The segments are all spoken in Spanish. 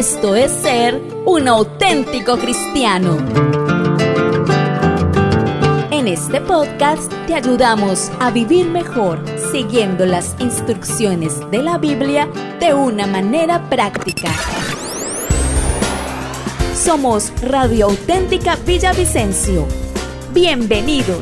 Esto es ser un auténtico cristiano. En este podcast te ayudamos a vivir mejor siguiendo las instrucciones de la Biblia de una manera práctica. Somos Radio Auténtica Villavicencio. Bienvenidos.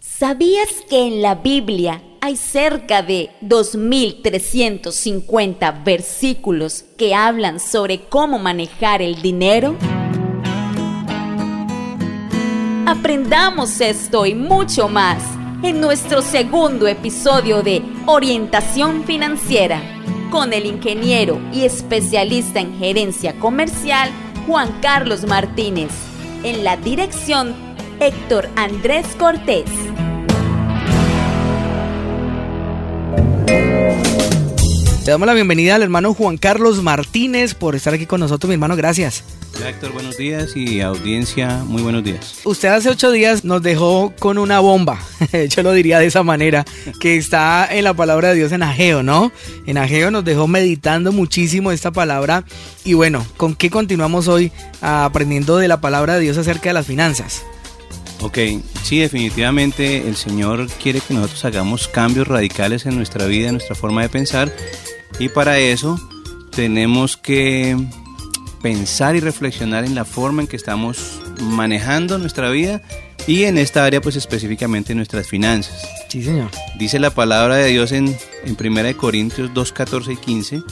¿Sabías que en la Biblia hay cerca de 2.350 versículos que hablan sobre cómo manejar el dinero? Aprendamos esto y mucho más en nuestro segundo episodio de Orientación Financiera con el ingeniero y especialista en gerencia comercial Juan Carlos Martínez, en la dirección Héctor Andrés Cortés. Le damos la bienvenida al hermano Juan Carlos Martínez por estar aquí con nosotros, mi hermano, gracias. Hola Héctor, buenos días y audiencia, muy buenos días. Usted hace ocho días nos dejó con una bomba, yo lo diría de esa manera, que está en la palabra de Dios en Ageo, ¿no? En Ageo nos dejó meditando muchísimo esta palabra y bueno, ¿con qué continuamos hoy aprendiendo de la palabra de Dios acerca de las finanzas? Ok, sí, definitivamente el Señor quiere que nosotros hagamos cambios radicales en nuestra vida, en nuestra forma de pensar y para eso tenemos que pensar y reflexionar en la forma en que estamos manejando nuestra vida y en esta área pues específicamente nuestras finanzas. Sí, señor. Dice la palabra de Dios en, en 1 Corintios 2, 14 y 15,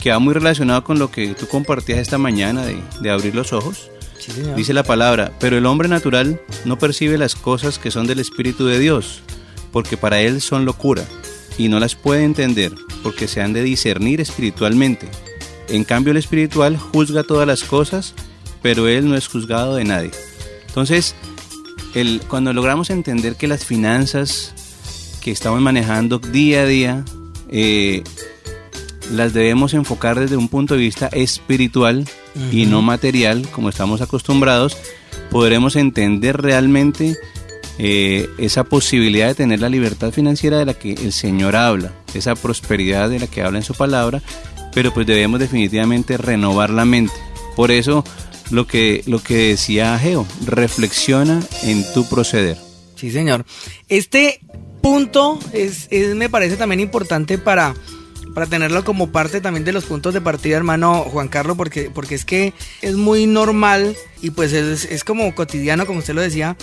que va muy relacionado con lo que tú compartías esta mañana de, de abrir los ojos. Sí, señor. Dice la palabra, pero el hombre natural no percibe las cosas que son del Espíritu de Dios, porque para él son locura, y no las puede entender, porque se han de discernir espiritualmente. En cambio el espiritual juzga todas las cosas, pero él no es juzgado de nadie. Entonces, el, cuando logramos entender que las finanzas que estamos manejando día a día, eh, las debemos enfocar desde un punto de vista espiritual y no material, como estamos acostumbrados, podremos entender realmente eh, esa posibilidad de tener la libertad financiera de la que el Señor habla, esa prosperidad de la que habla en su palabra, pero pues debemos definitivamente renovar la mente. Por eso lo que, lo que decía Ageo, reflexiona en tu proceder. Sí, señor. Este punto es, es, me parece también importante para, para tenerlo como parte también de los puntos de partida, hermano Juan Carlos, porque, porque es que es muy normal y pues es, es como cotidiano, como usted lo decía,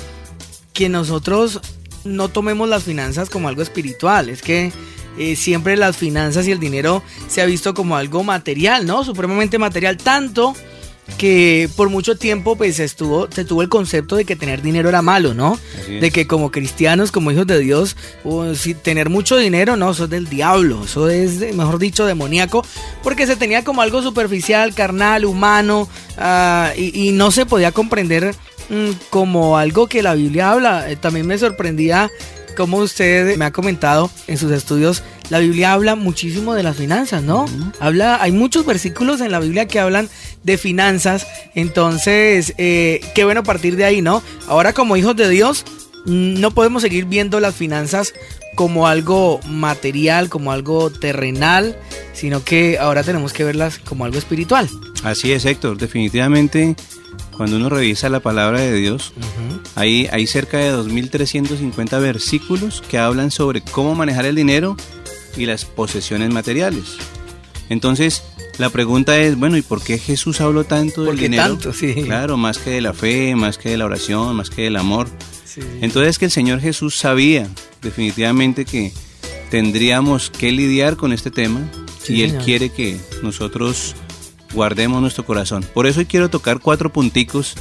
que nosotros no tomemos las finanzas como algo espiritual. Es que eh, siempre las finanzas y el dinero se ha visto como algo material, ¿no? Supremamente material, tanto que por mucho tiempo pues estuvo, se tuvo el concepto de que tener dinero era malo, ¿no? De que como cristianos, como hijos de Dios, si tener mucho dinero, no, eso es del diablo, eso es, mejor dicho, demoníaco, porque se tenía como algo superficial, carnal, humano, uh, y, y, no se podía comprender como algo que la Biblia habla. Eh, también me sorprendía como usted me ha comentado en sus estudios, la Biblia habla muchísimo de las finanzas, ¿no? Uh -huh. Habla, hay muchos versículos en la Biblia que hablan de finanzas, entonces, eh, qué bueno partir de ahí, ¿no? Ahora como hijos de Dios, no podemos seguir viendo las finanzas como algo material, como algo terrenal, sino que ahora tenemos que verlas como algo espiritual. Así es, Héctor, definitivamente cuando uno revisa la palabra de Dios, uh -huh. hay, hay cerca de 2.350 versículos que hablan sobre cómo manejar el dinero y las posesiones materiales. Entonces, la pregunta es, bueno, ¿y por qué Jesús habló tanto del dinero? Tanto, sí. Claro, más que de la fe, más que de la oración, más que del amor. Sí. Entonces, que el Señor Jesús sabía definitivamente que tendríamos que lidiar con este tema sí, y Él señor. quiere que nosotros guardemos nuestro corazón. Por eso hoy quiero tocar cuatro punticos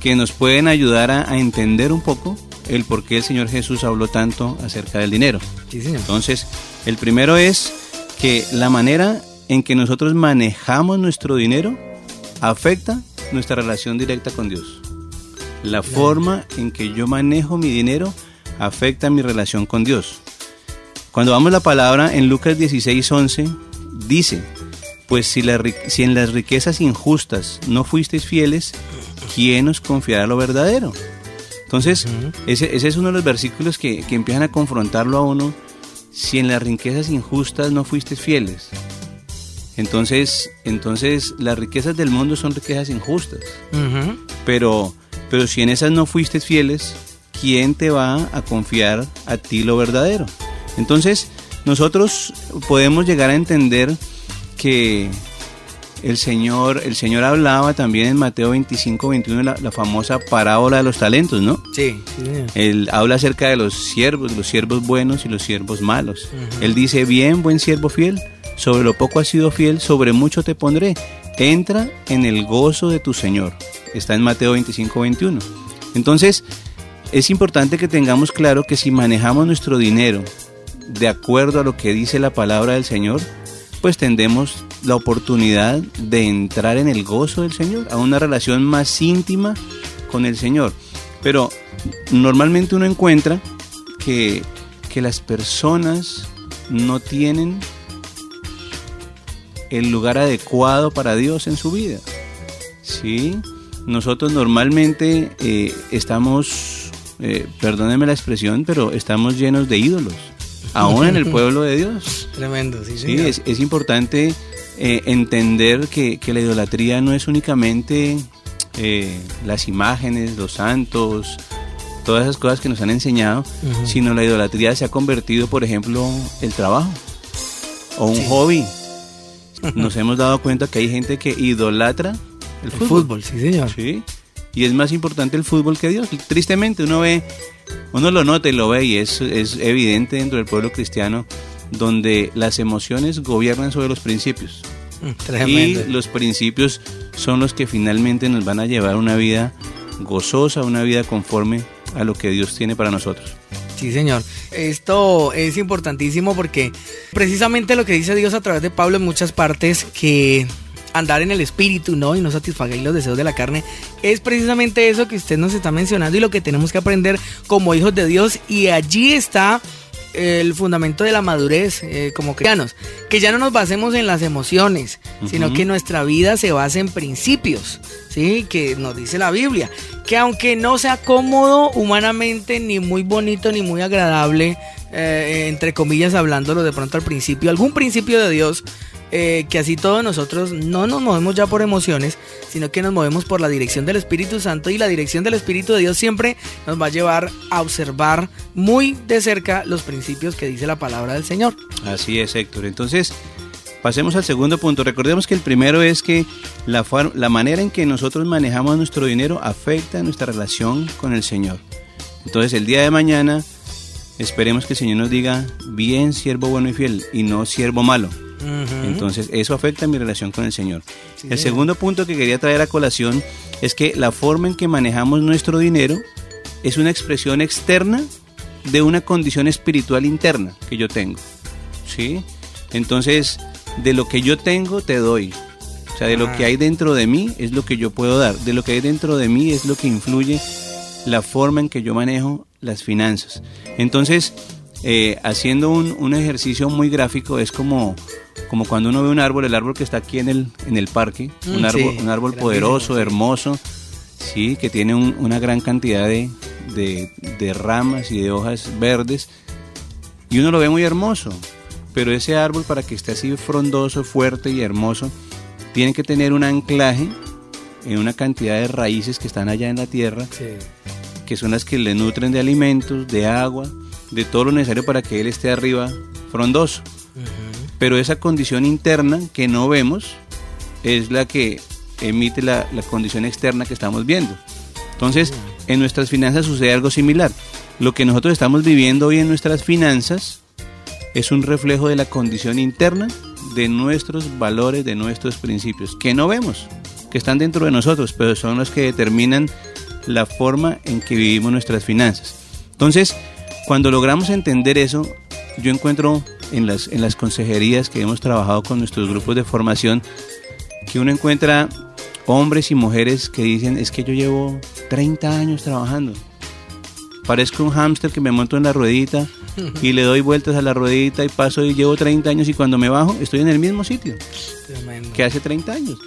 que nos pueden ayudar a, a, entender un poco el por qué el Señor Jesús habló tanto acerca del dinero. Sí, señor. Entonces, el primero es que la manera en que nosotros manejamos nuestro dinero afecta nuestra relación directa con Dios. La forma en que yo manejo mi dinero afecta mi relación con Dios. Cuando vamos la palabra en Lucas 16, 11, dice, pues si, la, si, en las riquezas injustas no fuisteis fieles, ¿quién os confiará lo verdadero? Entonces, uh -huh. ese, ese, es uno de los versículos que, que, empiezan a confrontarlo a uno. Si en las riquezas injustas no fuisteis fieles, Entonces, entonces las riquezas del mundo son riquezas injustas. Pero, pero si en esas no fuiste fieles, ¿quién te va a confiar a ti lo verdadero? Entonces, nosotros podemos llegar a entender que el Señor, el Señor hablaba también en Mateo 25, 21, la, la famosa parábola de los talentos, ¿no? Sí. Él habla acerca de los siervos, los siervos buenos y los siervos malos. Él dice, bien, buen siervo fiel, sobre lo poco has sido fiel, sobre mucho te pondré. Entra en el gozo de tu Señor. Está en Mateo 25, 21. Entonces, es importante que tengamos claro que si manejamos nuestro dinero de acuerdo a lo que dice la palabra del Señor, pues tendemos la oportunidad de entrar en el gozo del Señor, a una relación más íntima con el Señor. Pero normalmente uno encuentra que, que las personas no tienen el lugar adecuado para Dios en su vida. ¿Sí? Nosotros normalmente eh, estamos, eh, perdónenme la expresión, pero estamos llenos de ídolos, aún en el pueblo de Dios. Tremendo, sí, Sí, es, es importante eh, entender que, que, la idolatría no es únicamente eh, las imágenes, los santos, todas esas cosas que nos han enseñado, uh -huh. sino la idolatría se ha convertido, por ejemplo, el trabajo o un sí. hobby. Nos hemos dado cuenta que hay gente que idolatra el fútbol. El fútbol, sí, señor. Sí. Y es más importante el fútbol que Dios. Tristemente uno ve, uno lo nota y lo ve y es, es evidente dentro del pueblo cristiano donde las emociones gobiernan sobre los principios. Tremendo. Y los principios son los que finalmente nos van a llevar a una vida gozosa, una vida conforme a lo que Dios tiene para nosotros. Sí, señor. Esto es importantísimo porque precisamente lo que dice Dios a través de Pablo en muchas partes que andar en el espíritu, ¿no? Y no satisfagáis los deseos de la carne. Es precisamente eso que usted nos está mencionando y lo que tenemos que aprender como hijos de Dios. Y allí está el fundamento de la madurez eh, como cristianos, que ya no nos basemos en las emociones, uh -huh. sino que nuestra vida se base en principios, ¿sí? Que nos dice la Biblia, que aunque no sea cómodo humanamente, ni muy bonito, ni muy agradable, eh, entre comillas hablándolo de pronto al principio, algún principio de Dios, eh, que así todos nosotros no nos movemos ya por emociones, sino que nos movemos por la dirección del Espíritu Santo y la dirección del Espíritu de Dios siempre nos va a llevar a observar muy de cerca los principios que dice la palabra del Señor. Así es, Héctor. Entonces, pasemos al segundo punto. Recordemos que el primero es que la, la manera en que nosotros manejamos nuestro dinero afecta nuestra relación con el Señor. Entonces, el día de mañana, esperemos que el Señor nos diga, bien, siervo bueno y fiel, y no siervo malo. Uh -huh. Entonces, eso afecta mi relación con el Señor. Sí, el segundo punto que quería traer a colación es que la forma en que manejamos nuestro dinero es una expresión externa de una condición espiritual interna que yo tengo. ¿Sí? Entonces, de lo que yo tengo, te doy. O sea, de lo que hay dentro de mí es lo que yo puedo dar. De lo que hay dentro de mí es lo que influye la forma en que yo manejo las finanzas. Entonces, eh, haciendo un, un, ejercicio muy gráfico, es como, como cuando uno ve un árbol, el árbol que está aquí en el, en el parque, mm, un árbol, sí, un árbol poderoso, sí. hermoso, sí, que tiene un, una gran cantidad de, de, de ramas y de hojas verdes, y uno lo ve muy hermoso, pero ese árbol para que esté así frondoso, fuerte y hermoso, tiene que tener un anclaje en una cantidad de raíces que están allá en la tierra, sí. que son las que le nutren de alimentos, de agua, de todo lo necesario para que él esté arriba frondoso. Pero esa condición interna que no vemos es la que emite la, la condición externa que estamos viendo. Entonces, en nuestras finanzas sucede algo similar. Lo que nosotros estamos viviendo hoy en nuestras finanzas es un reflejo de la condición interna de nuestros valores, de nuestros principios, que no vemos, que están dentro de nosotros, pero son los que determinan la forma en que vivimos nuestras finanzas. Entonces, cuando logramos entender eso, yo encuentro en las, en las consejerías que hemos trabajado con nuestros grupos de formación, que uno encuentra hombres y mujeres que dicen, es que yo llevo 30 años trabajando. Parezco un hámster que me monto en la ruedita y le doy vueltas a la ruedita y paso y llevo 30 años y cuando me bajo estoy en el mismo sitio Tremendo. que hace 30 años.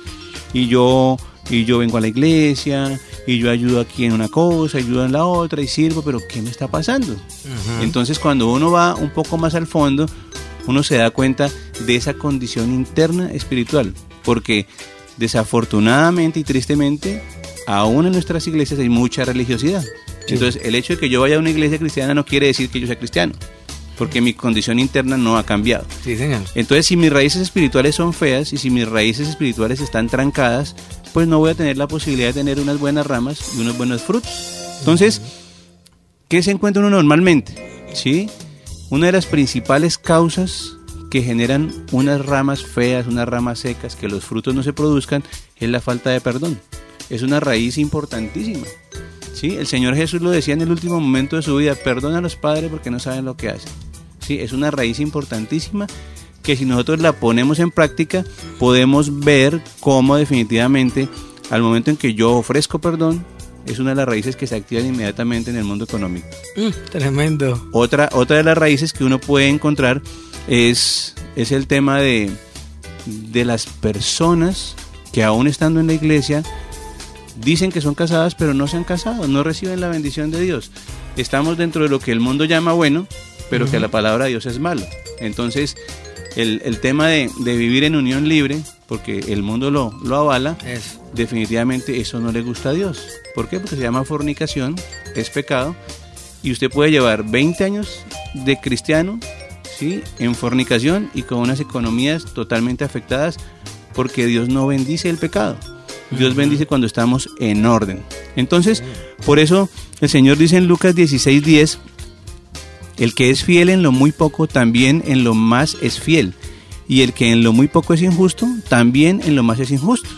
Y yo, y yo vengo a la iglesia y yo ayudo aquí en una cosa, ayudo en la otra y sirvo, pero ¿qué me está pasando? Uh -huh. Entonces cuando uno va un poco más al fondo, uno se da cuenta de esa condición interna espiritual, porque desafortunadamente y tristemente, aún en nuestras iglesias hay mucha religiosidad. Entonces, el hecho de que yo vaya a una iglesia cristiana no quiere decir que yo sea cristiano, porque mi condición interna no ha cambiado. Sí, señor. Entonces, si mis raíces espirituales son feas y si mis raíces espirituales están trancadas, pues no voy a tener la posibilidad de tener unas buenas ramas y unos buenos frutos. Entonces, ¿qué se encuentra uno normalmente? ¿Sí? Una de las principales causas que generan unas ramas feas, unas ramas secas, que los frutos no se produzcan, es la falta de perdón. Es una raíz importantísima. ¿Sí? El Señor Jesús lo decía en el último momento de su vida, perdona a los padres porque no saben lo que hacen. ¿Sí? Es una raíz importantísima que si nosotros la ponemos en práctica, podemos ver cómo definitivamente al momento en que yo ofrezco perdón, es una de las raíces que se activan inmediatamente en el mundo económico. Mm, tremendo. Otra, otra de las raíces que uno puede encontrar es, es el tema de, de las personas que aún estando en la iglesia dicen que son casadas pero no se han casado, no reciben la bendición de Dios. Estamos dentro de lo que el mundo llama bueno, pero que la palabra de Dios es malo. Entonces, el, el tema de, de, vivir en unión libre, porque el mundo lo, lo avala, Eso. definitivamente eso no le gusta a Dios. ¿Por qué? Porque se llama fornicación, es pecado, y usted puede llevar 20 años de cristiano, ¿sí? En fornicación y con unas economías totalmente afectadas, porque Dios no bendice el pecado. Dios bendice cuando estamos en orden. Entonces, por eso el Señor dice en Lucas 16:10, el que es fiel en lo muy poco, también en lo más es fiel. Y el que en lo muy poco es injusto, también en lo más es injusto.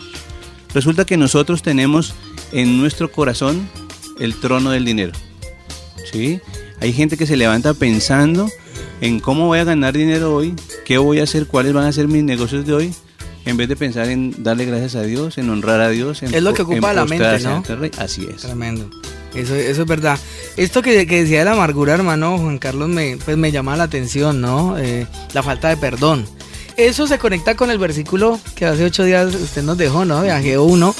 Resulta que nosotros tenemos en nuestro corazón el trono del dinero. ¿Sí? Hay gente que se levanta pensando en cómo voy a ganar dinero hoy, qué voy a hacer, cuáles van a ser mis negocios de hoy, en vez de pensar en darle gracias a Dios, en honrar a Dios. En es lo que ocupa la mente, ¿no? Así es. Tremendo. Eso, eso es verdad. Esto que, que, decía de la amargura, hermano Juan Carlos, me, pues me llama la atención, ¿no? Eh, la falta de perdón. Eso se conecta con el versículo que hace ocho días usted nos dejó, ¿no? De Ageo 1,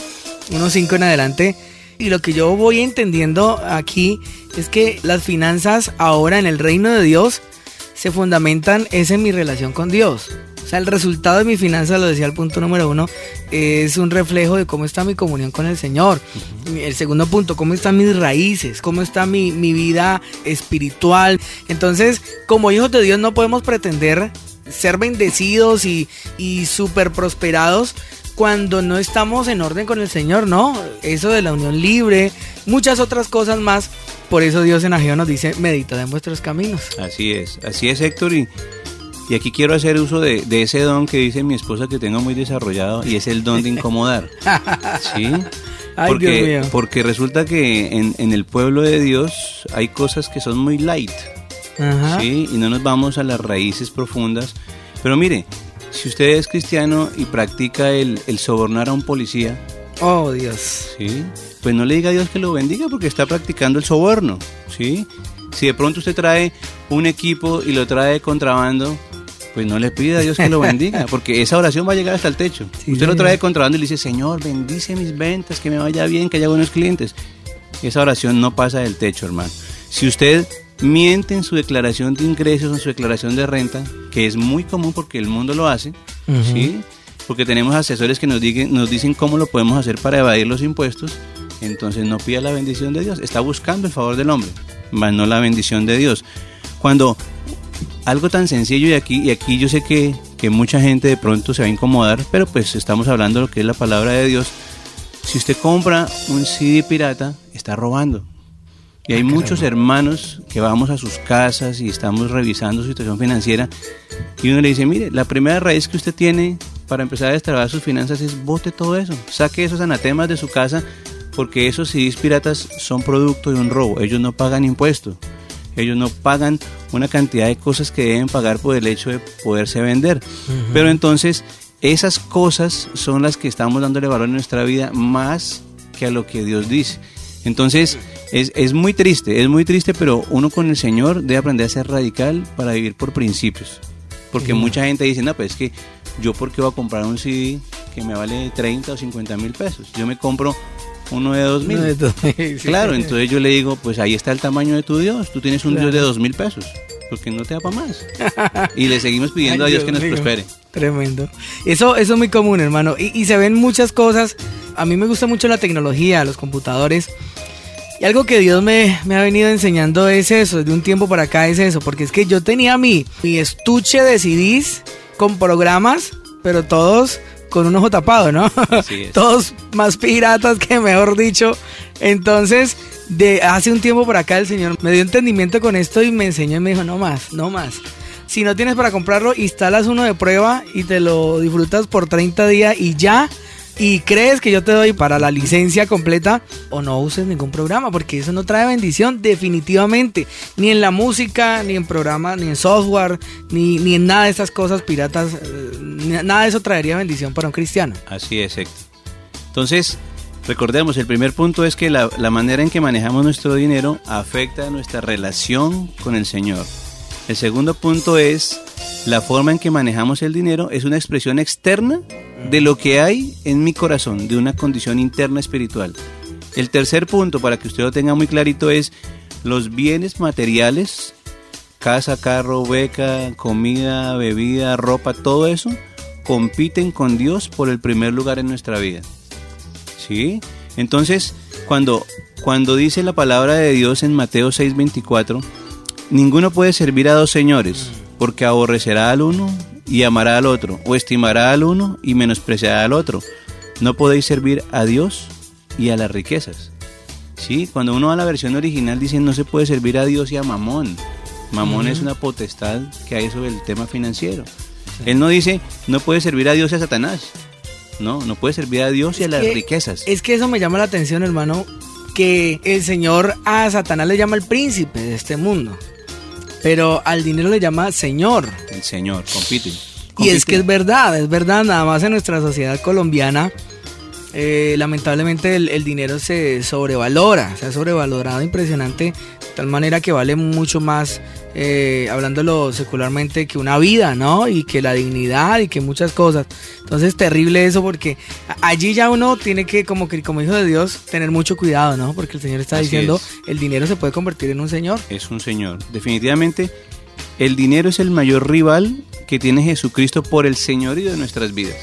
1.5 en adelante. Y lo que yo voy entendiendo aquí es que las finanzas ahora en el reino de Dios se fundamentan es en mi relación con Dios. O sea, el resultado de mi finanza, lo decía el punto número uno, es un reflejo de cómo está mi comunión con el Señor. El segundo punto, cómo están mis raíces, cómo está mi, mi vida espiritual. Entonces, como hijos de Dios no podemos pretender ser bendecidos y, y súper prosperados cuando no estamos en orden con el Señor, ¿no? Eso de la unión libre, muchas otras cosas más. Por eso Dios en Ageo nos dice, meditad en vuestros caminos. Así es, así es Héctor y... Y aquí quiero hacer uso de, de, ese don que dice mi esposa que tengo muy desarrollado y es el don de incomodar. ¿Sí? Porque, porque resulta que en, en, el pueblo de Dios hay cosas que son muy light. Ajá. ¿sí? Y no nos vamos a las raíces profundas. Pero mire, si usted es cristiano y practica el, el sobornar a un policía, Oh, Dios. ¿sí? pues no le diga a Dios que lo bendiga porque está practicando el soborno. ¿sí? Si de pronto usted trae un equipo y lo trae de contrabando, pues no le pida a Dios que lo bendiga, porque esa oración va a llegar hasta el techo. Sí, Usted lo trae de contrabando y le dice, Señor, bendice mis ventas, que me vaya bien, que haya buenos clientes. Esa oración no pasa del techo, hermano. Si usted miente en su declaración de ingresos, en su declaración de renta, que es muy común porque el mundo lo hace. ¿sí? Porque tenemos asesores que nos, digan- nos dicen cómo lo podemos hacer para evadir los impuestos, entonces no pida la bendición de Dios. Está buscando el favor del hombre, más no la bendición de Dios. Cuando algo tan sencillo y aquí, y aquí yo sé que, que mucha gente de pronto se va a incomodar, pero pues estamos hablando de lo que es la palabra de Dios. Si usted compra un CD pirata, está robando. Y hay Ah, muchos hermanos que vamos a sus casas y estamos revisando su situación financiera y uno le dice, mire, la primera raíz que usted tiene para empezar a destrabar sus finanzas es bote todo eso, saque esos anatemas de su casa porque esos CDs piratas son producto de un robo, ellos no pagan impuestos, ellos no pagan una cantidad de cosas que deben pagar por el hecho de poderse vender. Pero entonces esas cosas son las que estamos dándole valor en nuestra vida más que a lo que Dios dice. Entonces es, es muy triste, es muy triste, pero uno con el Señor debe aprender a ser radical para vivir por principios. Porque mucha gente dice, no, pues es que yo porque voy a comprar un CD que me vale 30 o 50 mil pesos. Yo me compro uno de 2 mil. No, de todo- sí. Claro, entonces yo le digo, pues ahí está el tamaño de tu Dios. Tú tienes un Claro. Dios de dos mil pesos. porque no te da para más. Y le seguimos pidiendo a Dios que nos prospere. Tremendo. Eso, eso es muy común, hermano. Y, y se ven muchas cosas. A mí me gusta mucho la tecnología, los computadores. Y algo que Dios me, me, ha venido enseñando es eso, de un tiempo para acá es eso, porque es que yo tenía mi, mi estuche de CDs con programas, pero todos con un ojo tapado, ¿no? todos más piratas que mejor dicho. Entonces, de hace un tiempo para acá el Señor me dio entendimiento con esto y me enseñó y me dijo, no más, no más. Si no tienes para comprarlo, instalas uno de prueba y te lo disfrutas por 30 días y ya y crees que yo te doy para la licencia completa o no uses ningún programa porque eso no trae bendición definitivamente. Ni en la música ni en programas ni en software ni, ni en nada de estas cosas piratas eh, nada de eso traería bendición para un cristiano. Así es Héctor. entonces recordemos el primer punto es que la, la manera en que manejamos nuestro dinero afecta nuestra relación con el Señor. El segundo punto es la forma en que manejamos el dinero es una expresión externa de lo que hay en mi corazón, de una condición interna espiritual. El tercer punto, para que usted lo tenga muy clarito, es los bienes materiales, casa, carro, beca, comida, bebida, ropa, todo eso, compiten con Dios por el primer lugar en nuestra vida. ¿Sí? Entonces, cuando, cuando dice la palabra de Dios en Mateo 6:24, ninguno puede servir a dos señores, porque aborrecerá al uno y amará al otro, o estimará al uno y menospreciará al otro. No podéis servir a Dios y a las riquezas. Sí, cuando uno va a la versión original dice no se puede servir a Dios y a Mamón. Mamón es una potestad que hay sobre el tema financiero. Él no dice no puede servir a Dios y a Satanás. No, no puede servir a Dios y a las riquezas. Es que eso me llama la atención, hermano, que el Señor a Satanás le llama el príncipe de este mundo. Pero al dinero le llama Señor. El Señor, compite. Y es que es verdad, es verdad, nada más en nuestra sociedad colombiana, eh, lamentablemente el, dinero se sobrevalora, se ha sobrevalorado impresionante, tal manera que vale mucho más eh, hablándolo secularmente, que una vida, ¿no? Y que la dignidad y que muchas cosas. Entonces, terrible eso porque allí ya uno tiene que, como que como hijo de Dios, tener mucho cuidado, ¿no? Porque el Señor está diciendo, el dinero se puede convertir en un Señor. Es un Señor. Definitivamente, el dinero es el mayor rival que tiene Jesucristo por el señorío de nuestras vidas.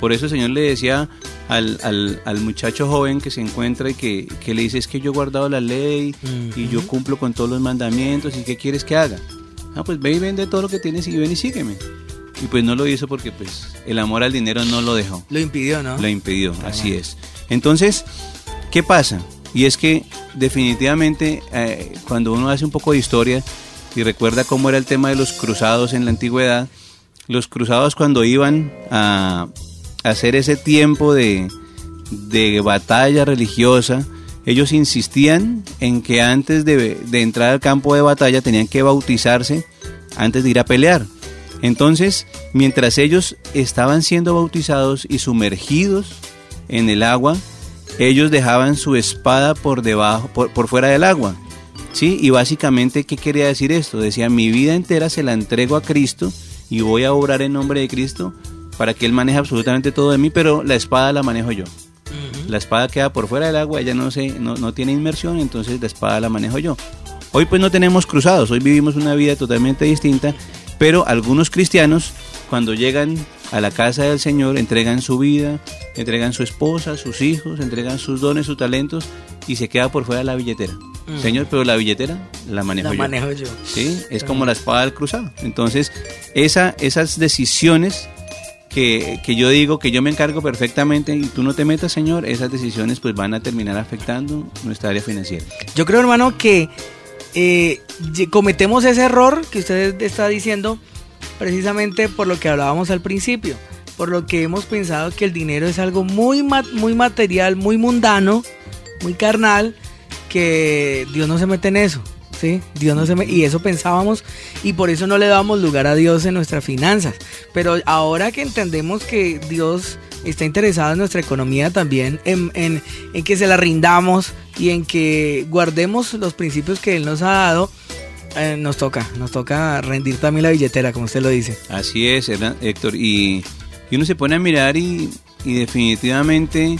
Por eso el Señor le decía al, al, al, muchacho joven que se encuentra y que, que, le dice es que yo he guardado la ley y yo cumplo con todos los mandamientos y qué quieres que haga. Ah, pues ve y vende todo lo que tienes y ven y sígueme. Y pues no lo hizo porque pues el amor al dinero no lo dejó. Lo impidió, ¿no? Lo impidió, así es. Entonces, ¿qué pasa? Y es que definitivamente eh, cuando uno hace un poco de historia y recuerda cómo era el tema de los cruzados en la antigüedad, los cruzados cuando iban a, hacer ese tiempo de, de batalla religiosa, ellos insistían en que antes de, de, entrar al campo de batalla tenían que bautizarse antes de ir a pelear. Entonces, mientras ellos estaban siendo bautizados y sumergidos en el agua, ellos dejaban su espada por debajo, por, por fuera del agua. ¿Sí? Y básicamente, ¿qué quería decir esto? Decía, mi vida entera se la entrego a Cristo y voy a obrar en nombre de Cristo para que Él maneje absolutamente todo de mí, pero la espada la manejo yo. La espada queda por fuera del agua, ella no, se, no, no tiene inmersión, entonces la espada la manejo yo. Hoy pues no tenemos cruzados, hoy vivimos una vida totalmente distinta, pero algunos cristianos cuando llegan a la casa del Señor entregan su vida, entregan su esposa, sus hijos, entregan sus dones, sus talentos y se queda por fuera la billetera. Señor, pero la billetera la manejo la yo. manejo yo. Sí, es como la espada del cruzado. Entonces, esa, esas decisiones que, que, yo digo que yo me encargo perfectamente y tú no te metas, Señor, esas decisiones pues van a terminar afectando nuestra área financiera. Yo creo, hermano, que eh, cometemos ese error que usted está diciendo precisamente por lo que hablábamos al principio, por lo que hemos pensado que el dinero es algo muy, muy material, muy mundano, muy carnal, que Dios no se mete en eso. ¿Sí? Dios no se me... y eso pensábamos y por eso no le damos lugar a Dios en nuestras finanzas. Pero ahora que entendemos que Dios está interesado en nuestra economía también, en, en, en, que se la rindamos y en que guardemos los principios que Él nos ha dado, eh, nos toca, nos toca rendir también la billetera, como usted lo dice. Así es, Héctor. Y, y uno se pone a mirar y, y definitivamente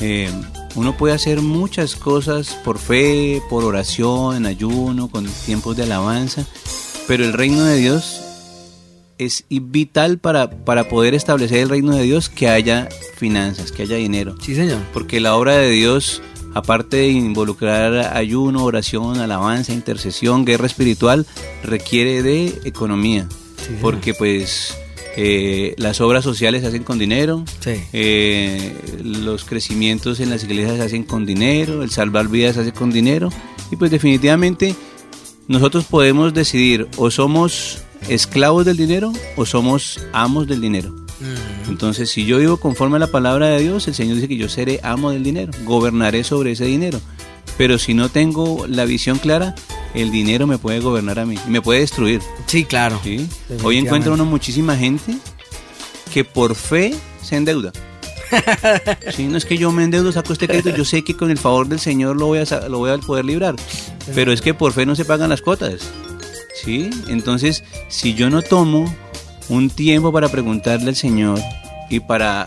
eh, uno puede hacer muchas cosas por fe, por oración, en ayuno, con tiempos de alabanza, pero el reino de Dios es vital para, para poder establecer el reino de Dios que haya finanzas, que haya dinero. Sí, señor. Porque la obra de Dios, aparte de involucrar ayuno, oración, alabanza, intercesión, guerra espiritual, requiere de economía. porque pues eh, las obras sociales se hacen con dinero, eh, los crecimientos en las iglesias se hacen con dinero, el salvar vidas se hace con dinero. Y pues definitivamente nosotros podemos decidir o somos esclavos del dinero o somos amos del dinero. Entonces, si yo vivo conforme a la palabra de Dios, el Señor dice que yo seré amo del dinero, gobernaré sobre ese dinero. Pero si no tengo la visión clara, el dinero me puede gobernar a mí y me puede destruir. Sí, claro. Hoy encuentra uno muchísima gente que por fe se endeuda. sí, no es que yo me endeudo, saco este crédito, yo sé que con el favor del Señor lo voy a, lo voy a poder librar. Pero es que por fe no se pagan las cuotas. ¿sí? Entonces, si yo no tomo un tiempo para preguntarle al Señor y para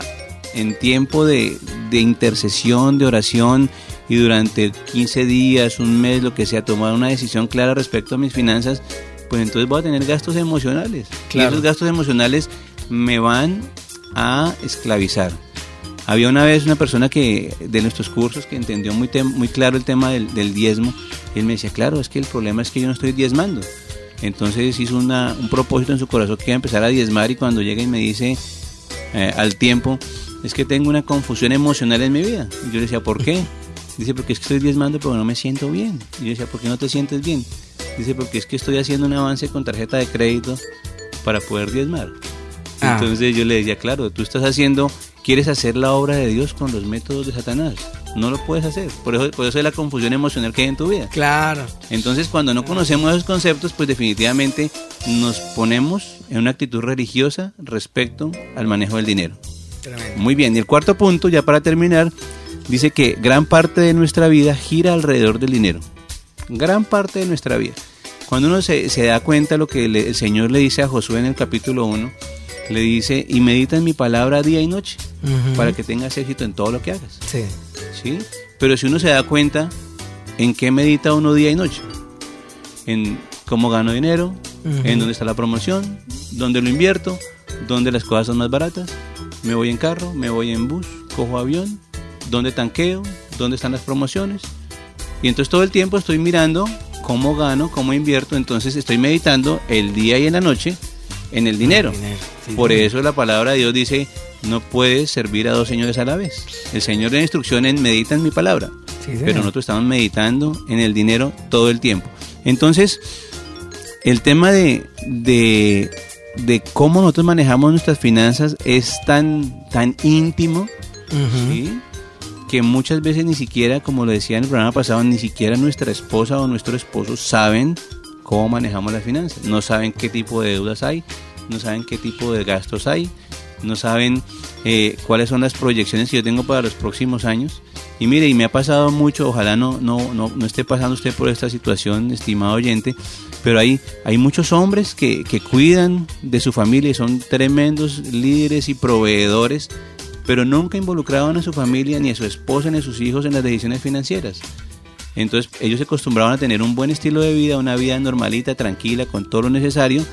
en tiempo de, intercesión, de oración y durante 15 días, un mes, lo que sea, tomar una decisión clara respecto a mis finanzas, pues entonces voy a tener gastos emocionales. Y esos gastos emocionales me van a esclavizar. Había una vez una persona que de nuestros cursos que entendió muy, muy claro el tema del, del diezmo. Y él me decía, claro, es que el problema es que yo no estoy diezmando. Entonces hizo un propósito en su corazón que iba a empezar a diezmar y cuando llega y me dice eh, al tiempo, es que tengo una confusión emocional en mi vida. Y yo le decía, ¿por qué? Dice, porque es que estoy diezmando pero no me siento bien. Y yo decía, ¿por qué no te sientes bien? Dice, porque es que estoy haciendo un avance con tarjeta de crédito para poder diezmar. Ah. Entonces yo le decía, claro, tú estás haciendo, quieres hacer la obra de Dios con los métodos de Satanás no lo puedes hacer. Por eso, por eso es la confusión emocional que hay en tu vida. Claro. Entonces, cuando no conocemos esos conceptos, pues definitivamente nos ponemos en una actitud religiosa respecto al manejo del dinero. Muy bien, y el cuarto punto, ya para terminar, dice que gran parte de nuestra vida gira alrededor del dinero. Gran parte de nuestra vida. Cuando uno se, da cuenta de lo que el Señor le dice a Josué en el capítulo 1, le dice, y medita en mi palabra día y noche, para que tengas éxito en todo lo que hagas. Sí. ¿Sí? Pero si uno se da cuenta, ¿en qué medita uno día y noche? En cómo gano dinero, en dónde está la promoción, dónde lo invierto, dónde las cosas son más baratas, me voy en carro, me voy en bus, cojo avión, dónde tanqueo, dónde están las promociones. Y entonces todo el tiempo estoy mirando cómo gano, cómo invierto, entonces estoy meditando el día y en la noche en el dinero. Por eso la palabra de Dios dice, no puedes servir a dos señores a la vez. El Señor de instrucciones medita en mi palabra, pero nosotros estamos meditando en el dinero todo el tiempo. Entonces, el tema de, de, cómo nosotros manejamos nuestras finanzas es tan, tan íntimo, que muchas veces ni siquiera, como lo decía en el programa pasado, ni siquiera nuestra esposa o nuestro esposo saben cómo manejamos las finanzas. No saben qué tipo de deudas hay, no saben qué tipo de gastos hay, no saben eh, cuáles son las proyecciones que yo tengo para los próximos años. Y mire, y me ha pasado mucho, ojalá no, no, no, no esté pasando usted por esta situación, estimado oyente, pero hay, hay muchos hombres que, que cuidan de su familia y son tremendos líderes y proveedores, pero nunca involucraban a su familia, ni a su esposa, ni a sus hijos en las decisiones financieras. Entonces ellos se acostumbraban a tener un buen estilo de vida, una vida normalita, tranquila, con todo lo necesario,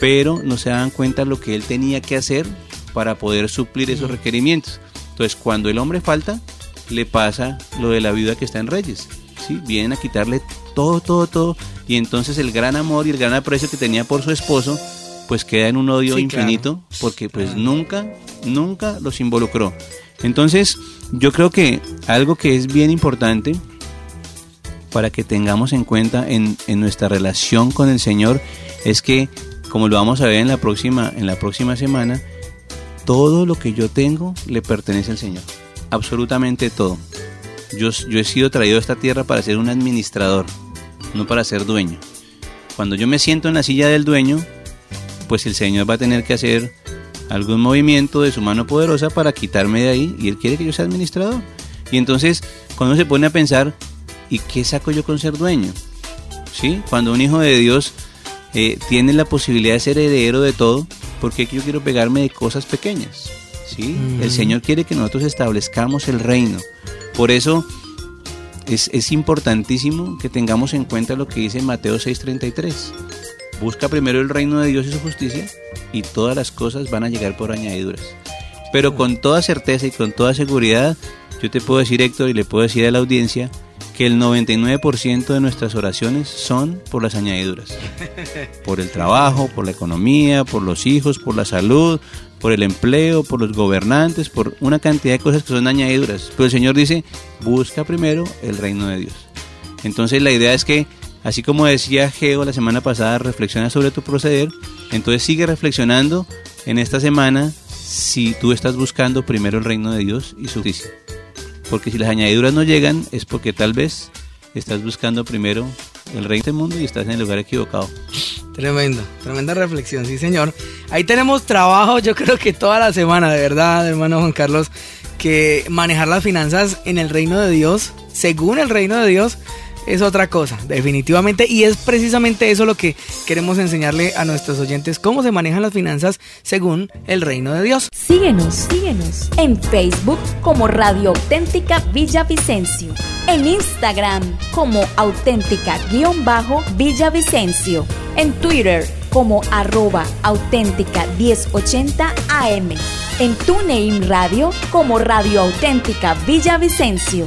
pero no se daban cuenta lo que él tenía que hacer para poder suplir esos requerimientos. Entonces cuando el hombre falta, le pasa lo de la viuda que está en Reyes. ¿sí? Vienen a quitarle todo, todo, todo. Y entonces el gran amor y el gran aprecio que tenía por su esposo, pues queda en un odio infinito, porque pues nunca, nunca los involucró. Entonces, yo creo que algo que es bien importante para que tengamos en cuenta en, nuestra relación con el Señor es que, como lo vamos a ver en la próxima, en la próxima semana, todo lo que yo tengo le pertenece al Señor. Absolutamente todo. Yo, yo he sido traído a esta tierra para ser un administrador, no para ser dueño. Cuando yo me siento en la silla del dueño, pues el Señor va a tener que hacer algún movimiento de su mano poderosa para quitarme de ahí y Él quiere que yo sea administrador. Y entonces, cuando se pone a pensar, ¿Y qué saco yo con ser dueño? ¿Sí? Cuando un hijo de Dios eh, tiene la posibilidad de ser heredero de todo, ¿por qué yo quiero pegarme de cosas pequeñas? ¿Sí? El Señor quiere que nosotros establezcamos el reino. Por eso es, es importantísimo que tengamos en cuenta lo que dice Mateo 6:33. Busca primero el reino de Dios y su justicia y todas las cosas van a llegar por añadiduras. Pero con toda certeza y con toda seguridad, yo te puedo decir, Héctor, y le puedo decir a la audiencia, que el 99% de nuestras oraciones son por las añadiduras. Por el trabajo, por la economía, por los hijos, por la salud, por el empleo, por los gobernantes, por una cantidad de cosas que son añadiduras. Pero el Señor dice, busca primero el reino de Dios. Entonces la idea es que, así como decía Geo la semana pasada, reflexiona sobre tu proceder, entonces sigue reflexionando en esta semana si tú estás buscando primero el reino de Dios y su justicia. Porque si las añadiduras no llegan es porque tal vez estás buscando primero el reino del mundo y estás en el lugar equivocado. Tremendo, tremenda reflexión, sí señor. Ahí tenemos trabajo, yo creo que toda la semana, de verdad, hermano Juan Carlos, que manejar las finanzas en el reino de Dios, según el reino de Dios, es otra cosa, definitivamente. Y es precisamente eso lo que queremos enseñarle a nuestros oyentes, cómo se manejan las finanzas según el reino de Dios. Síguenos, síguenos en Facebook como Radio Auténtica Villavicencio, en Instagram como auténtica-villavicencio, en Twitter como arroba auténtica 1080 AM, en TuneIn Radio como Radio Auténtica Villavicencio